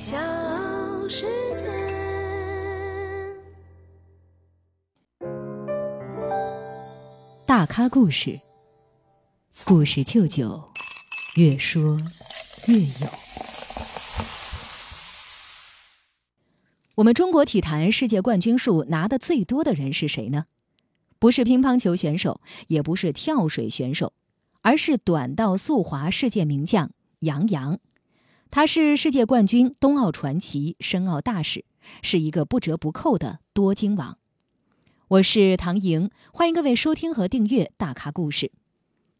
小世界。大咖故事，故事舅舅，越说越有。我们中国体坛世界冠军数拿的最多的人是谁呢？不是乒乓球选手，也不是跳水选手，而是短道速滑世界名将杨洋。他是世界冠军、冬奥传奇、申奥大使，是一个不折不扣的多金王。我是唐莹，欢迎各位收听和订阅《大咖故事》。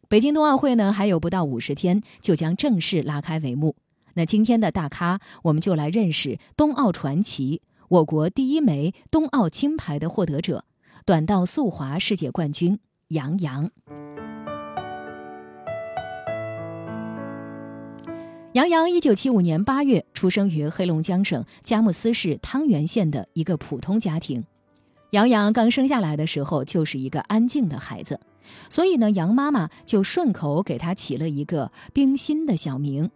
北京冬奥会呢，还有不到五十天就将正式拉开帷幕。那今天的大咖，我们就来认识冬奥传奇。我国第一枚冬奥金牌的获得者，短道速滑世界冠军杨洋。杨洋一九七五年八月出生于黑龙江省佳木斯市汤原县的一个普通家庭。杨洋刚生下来的时候就是一个安静的孩子，所以呢，杨妈妈就顺口给他起了一个冰心的小名。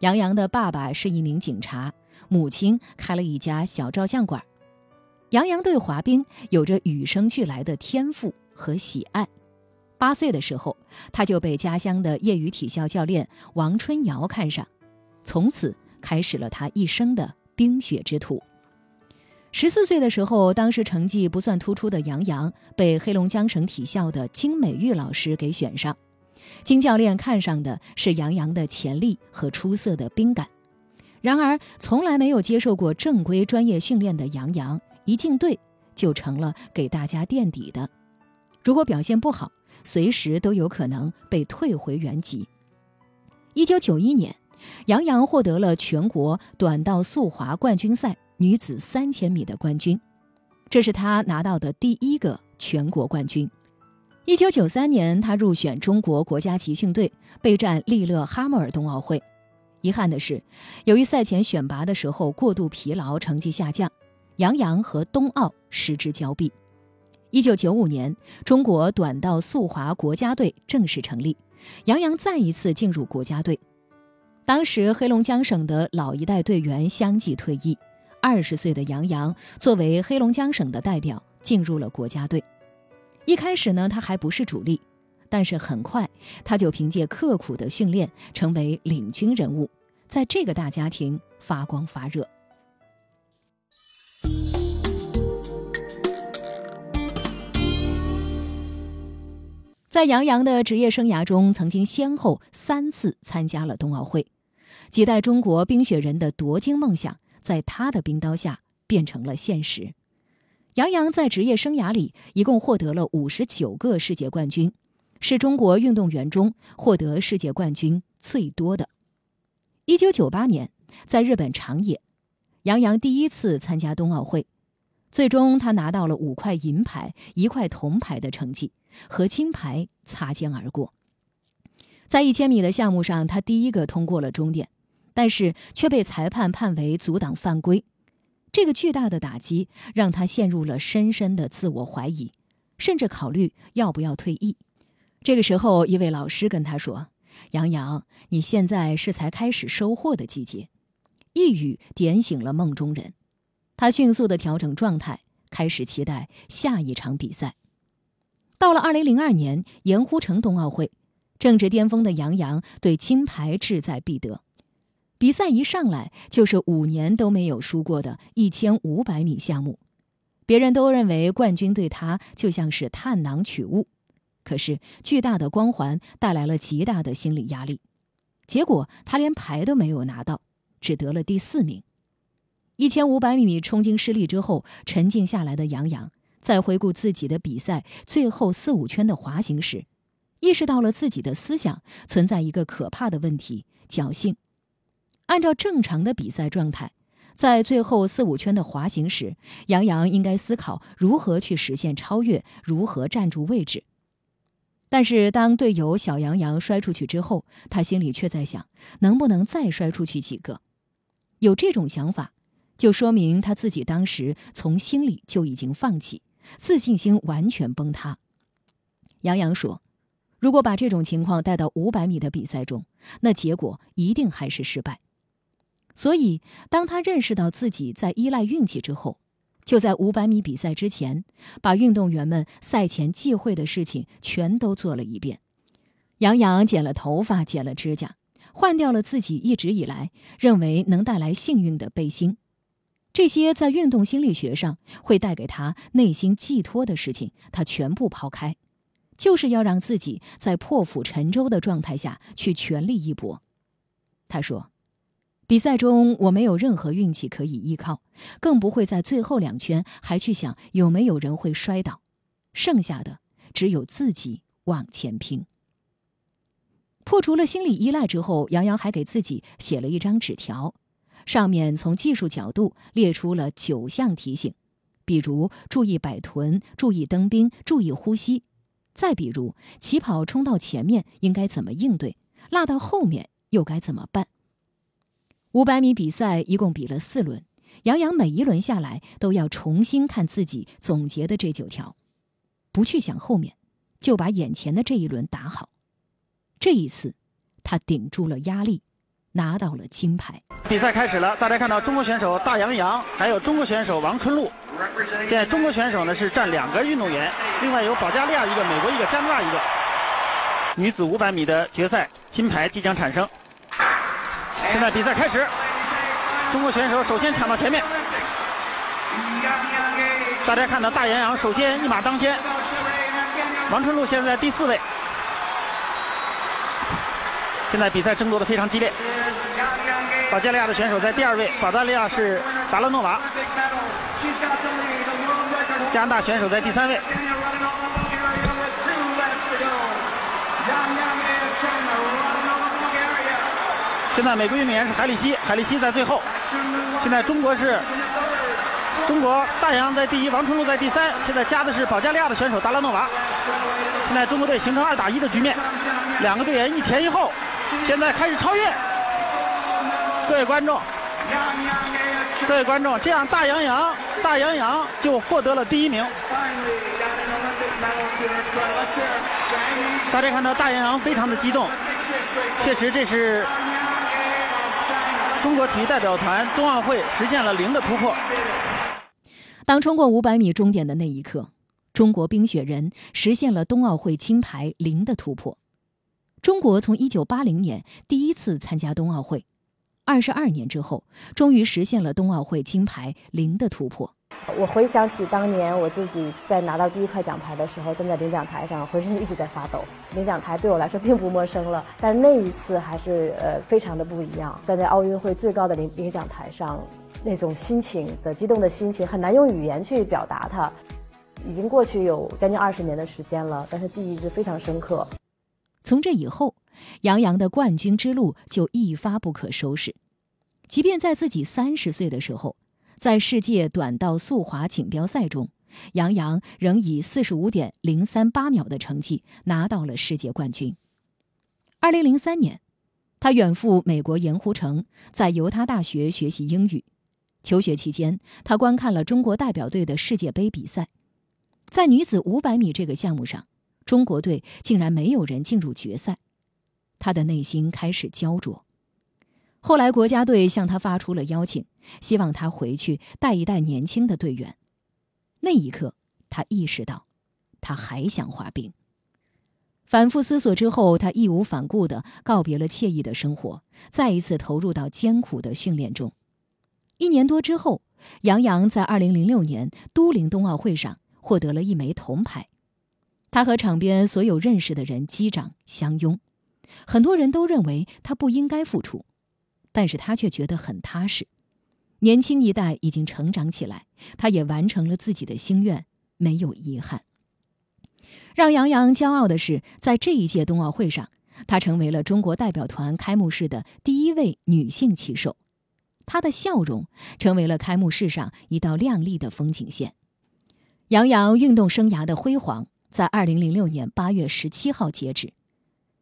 杨洋的爸爸是一名警察。母亲开了一家小照相馆，杨洋对滑冰有着与生俱来的天赋和喜爱。八岁的时候，他就被家乡的业余体校教练王春瑶看上，从此开始了他一生的冰雪之途。十四岁的时候，当时成绩不算突出的杨洋被黑龙江省体校的金美玉老师给选上，金教练看上的是杨洋的潜力和出色的冰感。然而，从来没有接受过正规专业训练的杨洋，一进队就成了给大家垫底的。如果表现不好，随时都有可能被退回原籍。一九九一年，杨洋获得了全国短道速滑冠军赛女子三千米的冠军，这是他拿到的第一个全国冠军。一九九三年，他入选中国国家集训队，备战利勒哈默尔冬奥会。遗憾的是，由于赛前选拔的时候过度疲劳，成绩下降，杨洋和冬奥失之交臂。一九九五年，中国短道速滑国家队正式成立，杨洋再一次进入国家队。当时黑龙江省的老一代队员相继退役，二十岁的杨洋作为黑龙江省的代表进入了国家队。一开始呢，他还不是主力。但是很快，他就凭借刻苦的训练成为领军人物，在这个大家庭发光发热。在杨洋的职业生涯中，曾经先后三次参加了冬奥会，几代中国冰雪人的夺金梦想，在他的冰刀下变成了现实。杨洋在职业生涯里一共获得了五十九个世界冠军。是中国运动员中获得世界冠军最多的。一九九八年，在日本长野，杨洋第一次参加冬奥会，最终他拿到了五块银牌、一块铜牌的成绩，和金牌擦肩而过。在一千米的项目上，他第一个通过了终点，但是却被裁判判为阻挡犯规。这个巨大的打击让他陷入了深深的自我怀疑，甚至考虑要不要退役。这个时候，一位老师跟他说：“杨洋，你现在是才开始收获的季节。”一语点醒了梦中人，他迅速的调整状态，开始期待下一场比赛。到了二零零二年盐湖城冬奥会，正值巅峰的杨洋对金牌志在必得。比赛一上来就是五年都没有输过的一千五百米项目，别人都认为冠军对他就像是探囊取物。可是，巨大的光环带来了极大的心理压力，结果他连牌都没有拿到，只得了第四名。一千五百米冲金失利之后，沉静下来的杨洋在回顾自己的比赛最后四五圈的滑行时，意识到了自己的思想存在一个可怕的问题——侥幸。按照正常的比赛状态，在最后四五圈的滑行时，杨洋应该思考如何去实现超越，如何站住位置。但是，当队友小杨洋摔出去之后，他心里却在想：能不能再摔出去几个？有这种想法，就说明他自己当时从心里就已经放弃，自信心完全崩塌。杨洋说：“如果把这种情况带到五百米的比赛中，那结果一定还是失败。”所以，当他认识到自己在依赖运气之后，就在500米比赛之前，把运动员们赛前忌讳的事情全都做了一遍。杨洋剪了头发，剪了指甲，换掉了自己一直以来认为能带来幸运的背心。这些在运动心理学上会带给他内心寄托的事情，他全部抛开，就是要让自己在破釜沉舟的状态下去全力一搏。他说。比赛中，我没有任何运气可以依靠，更不会在最后两圈还去想有没有人会摔倒。剩下的只有自己往前拼。破除了心理依赖之后，杨洋还给自己写了一张纸条，上面从技术角度列出了九项提醒，比如注意摆臀、注意蹬冰、注意呼吸，再比如起跑冲到前面应该怎么应对，落到后面又该怎么办。五百米比赛一共比了四轮，杨洋每一轮下来都要重新看自己总结的这九条，不去想后面，就把眼前的这一轮打好。这一次，他顶住了压力，拿到了金牌。比赛开始了，大家看到中国选手大杨洋，还有中国选手王春露。现在中国选手呢是占两个运动员，另外有保加利亚一个，美国一个，加拿大一个。女子五百米的决赛金牌即将产生。现在比赛开始，中国选手首先抢到前面。大家看到大杨洋首先一马当先，王春露现在第四位。现在比赛争夺的非常激烈。保加利亚的选手在第二位，保加利亚是达拉诺娃。加拿大选手在第三位。现在美国运动员是海里希，海里希在最后。现在中国是，中国大洋在第一，王春露在第三。现在加的是保加利亚的选手达拉诺娃。现在中国队形成二打一的局面，两个队员一前一后。现在开始超越。各位观众，各位观众，这样大洋洋，大洋洋就获得了第一名。大家看到大洋洋非常的激动，确实这是。中国体育代表团冬奥会实现了零的突破。当冲过五百米终点的那一刻，中国冰雪人实现了冬奥会金牌零的突破。中国从一九八零年第一次参加冬奥会，二十二年之后，终于实现了冬奥会金牌零的突破。我回想起当年我自己在拿到第一块奖牌的时候，站在领奖台上，浑身一直在发抖。领奖台对我来说并不陌生了，但那一次还是呃非常的不一样。站在奥运会最高的领领奖台上，那种心情的激动的心情很难用语言去表达。它已经过去有将近二十年的时间了，但是记忆是非常深刻。从这以后，杨洋的冠军之路就一发不可收拾。即便在自己三十岁的时候。在世界短道速滑锦标赛中，杨洋仍以四十五点零三八秒的成绩拿到了世界冠军。二零零三年，他远赴美国盐湖城，在犹他大学学习英语。求学期间，他观看了中国代表队的世界杯比赛。在女子五百米这个项目上，中国队竟然没有人进入决赛，他的内心开始焦灼。后来，国家队向他发出了邀请，希望他回去带一带年轻的队员。那一刻，他意识到，他还想滑冰。反复思索之后，他义无反顾地告别了惬意的生活，再一次投入到艰苦的训练中。一年多之后，杨洋在2006年都灵冬奥会上获得了一枚铜牌。他和场边所有认识的人击掌相拥，很多人都认为他不应该复出。但是他却觉得很踏实，年轻一代已经成长起来，他也完成了自己的心愿，没有遗憾。让杨洋骄傲的是，在这一届冬奥会上，她成为了中国代表团开幕式的第一位女性骑手，她的笑容成为了开幕式上一道亮丽的风景线。杨洋运动生涯的辉煌，在二零零六年八月十七号截止。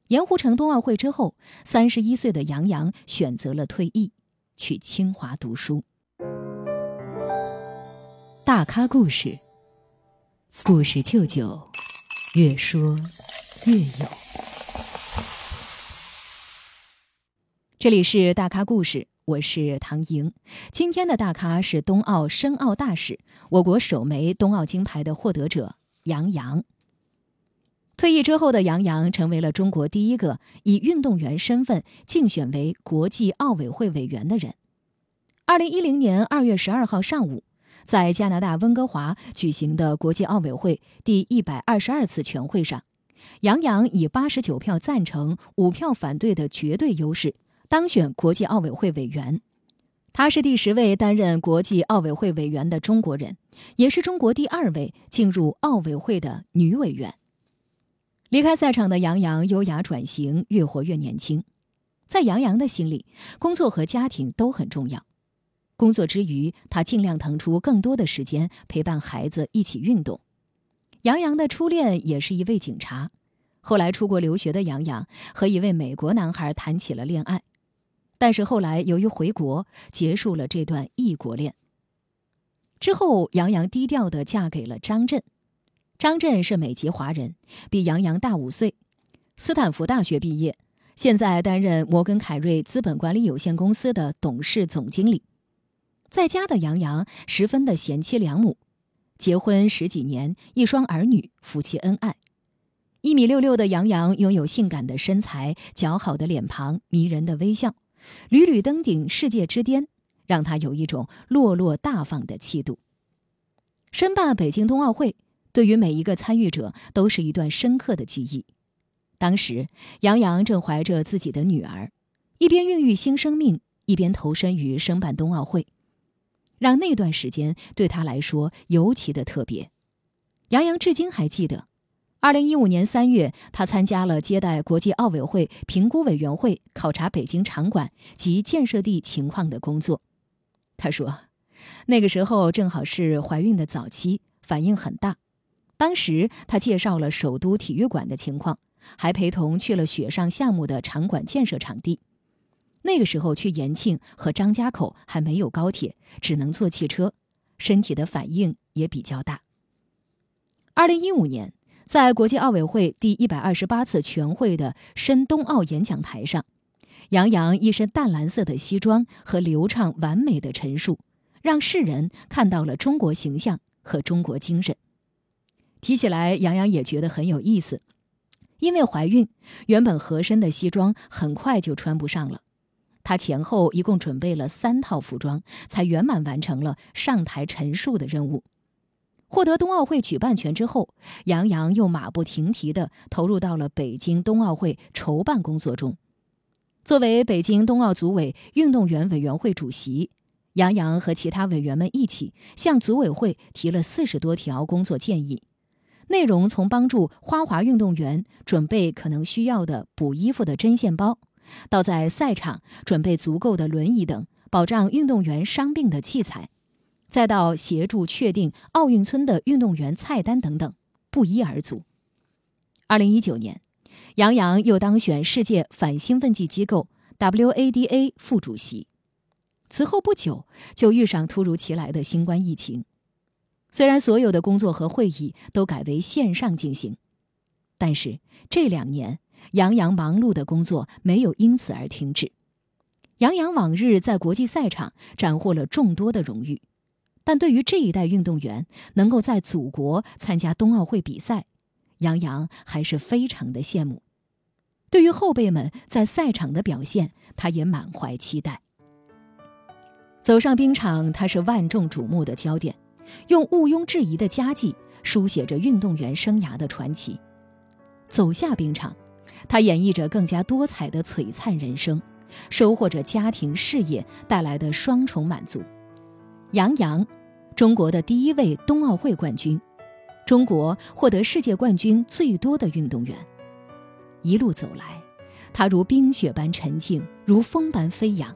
盐湖城冬奥会之后，三十一岁的杨洋选择了退役，去清华读书。大咖故事，故事舅舅，越说越有。这里是大咖故事，我是唐莹。今天的大咖是冬奥申奥大使，我国首枚冬奥金牌的获得者杨洋。退役之后的杨洋成为了中国第一个以运动员身份竞选为国际奥委会委员的人。二零一零年二月十二号上午，在加拿大温哥华举行的国际奥委会第一百二十二次全会上，杨洋以八十九票赞成、五票反对的绝对优势。当选国际奥委会委员，她是第十位担任国际奥委会委员的中国人，也是中国第二位进入奥委会的女委员。离开赛场的杨洋优雅转型，越活越年轻。在杨洋的心里，工作和家庭都很重要。工作之余，他尽量腾出更多的时间陪伴孩子一起运动。杨洋的初恋也是一位警察，后来出国留学的杨洋和一位美国男孩谈起了恋爱。但是后来由于回国，结束了这段异国恋。之后，杨洋低调的嫁给了张震。张震是美籍华人，比杨洋大五岁，斯坦福大学毕业，现在担任摩根凯瑞资本管理有限公司的董事总经理。在家的杨洋十分的贤妻良母，结婚十几年，一双儿女，夫妻恩爱。一米六六的杨洋拥有性感的身材、姣好的脸庞、迷人的微笑。屡屡登顶世界之巅，让他有一种落落大方的气度。申办北京冬奥会，对于每一个参与者都是一段深刻的记忆。当时，杨洋正怀着自己的女儿，一边孕育新生命，一边投身于申办冬奥会，让那段时间对他来说尤其的特别。杨洋至今还记得。二零一五年三月，他参加了接待国际奥委会评估委员会考察北京场馆及建设地情况的工作。他说，那个时候正好是怀孕的早期，反应很大。当时他介绍了首都体育馆的情况，还陪同去了雪上项目的场馆建设场地。那个时候去延庆和张家口还没有高铁，只能坐汽车，身体的反应也比较大。二零一五年。在国际奥委会第一百二十八次全会的申冬奥演讲台上，杨洋一身淡蓝色的西装和流畅完美的陈述，让世人看到了中国形象和中国精神。提起来，杨洋也觉得很有意思，因为怀孕，原本合身的西装很快就穿不上了，他前后一共准备了三套服装，才圆满完成了上台陈述的任务。获得冬奥会举办权之后，杨洋又马不停蹄地投入到了北京冬奥会筹办工作中。作为北京冬奥组委运动员委员会主席，杨洋和其他委员们一起向组委会提了四十多条工作建议，内容从帮助花滑运动员准备可能需要的补衣服的针线包，到在赛场准备足够的轮椅等保障运动员伤病的器材。再到协助确定奥运村的运动员菜单等等，不一而足。二零一九年，杨洋又当选世界反兴奋剂机构 WADA 副主席。此后不久，就遇上突如其来的新冠疫情。虽然所有的工作和会议都改为线上进行，但是这两年，杨洋忙碌的工作没有因此而停止。杨洋往日在国际赛场斩获了众多的荣誉。但对于这一代运动员能够在祖国参加冬奥会比赛，杨洋还是非常的羡慕。对于后辈们在赛场的表现，他也满怀期待。走上冰场，他是万众瞩目的焦点，用毋庸置疑的佳绩书写着运动员生涯的传奇。走下冰场，他演绎着更加多彩的璀璨人生，收获着家庭事业带来的双重满足。杨洋，中国的第一位冬奥会冠军，中国获得世界冠军最多的运动员。一路走来，他如冰雪般沉静，如风般飞扬。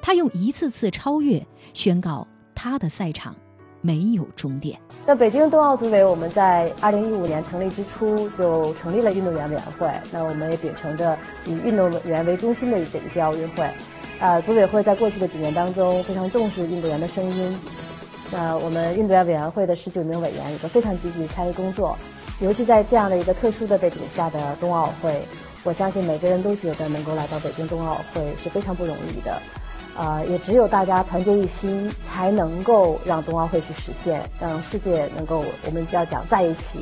他用一次次超越宣告他的赛场没有终点。那北京冬奥组委，我们在二零一五年成立之初就成立了运动员委员会。那我们也秉承着以运动员为中心的一届奥运会。呃，组委会在过去的几年当中非常重视运动员的声音。那我们运动员委员会的十九名委员也都非常积极参与工作。尤其在这样的一个特殊的背景下的冬奥会，我相信每个人都觉得能够来到北京冬奥会是非常不容易的。呃，也只有大家团结一心，才能够让冬奥会去实现，让世界能够，我们就要讲在一起，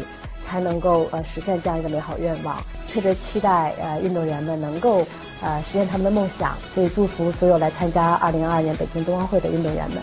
才能够呃实现这样一个美好愿望。特别期待呃运动员们能够呃实现他们的梦想，所以祝福所有来参加2022年北京冬奥会的运动员们。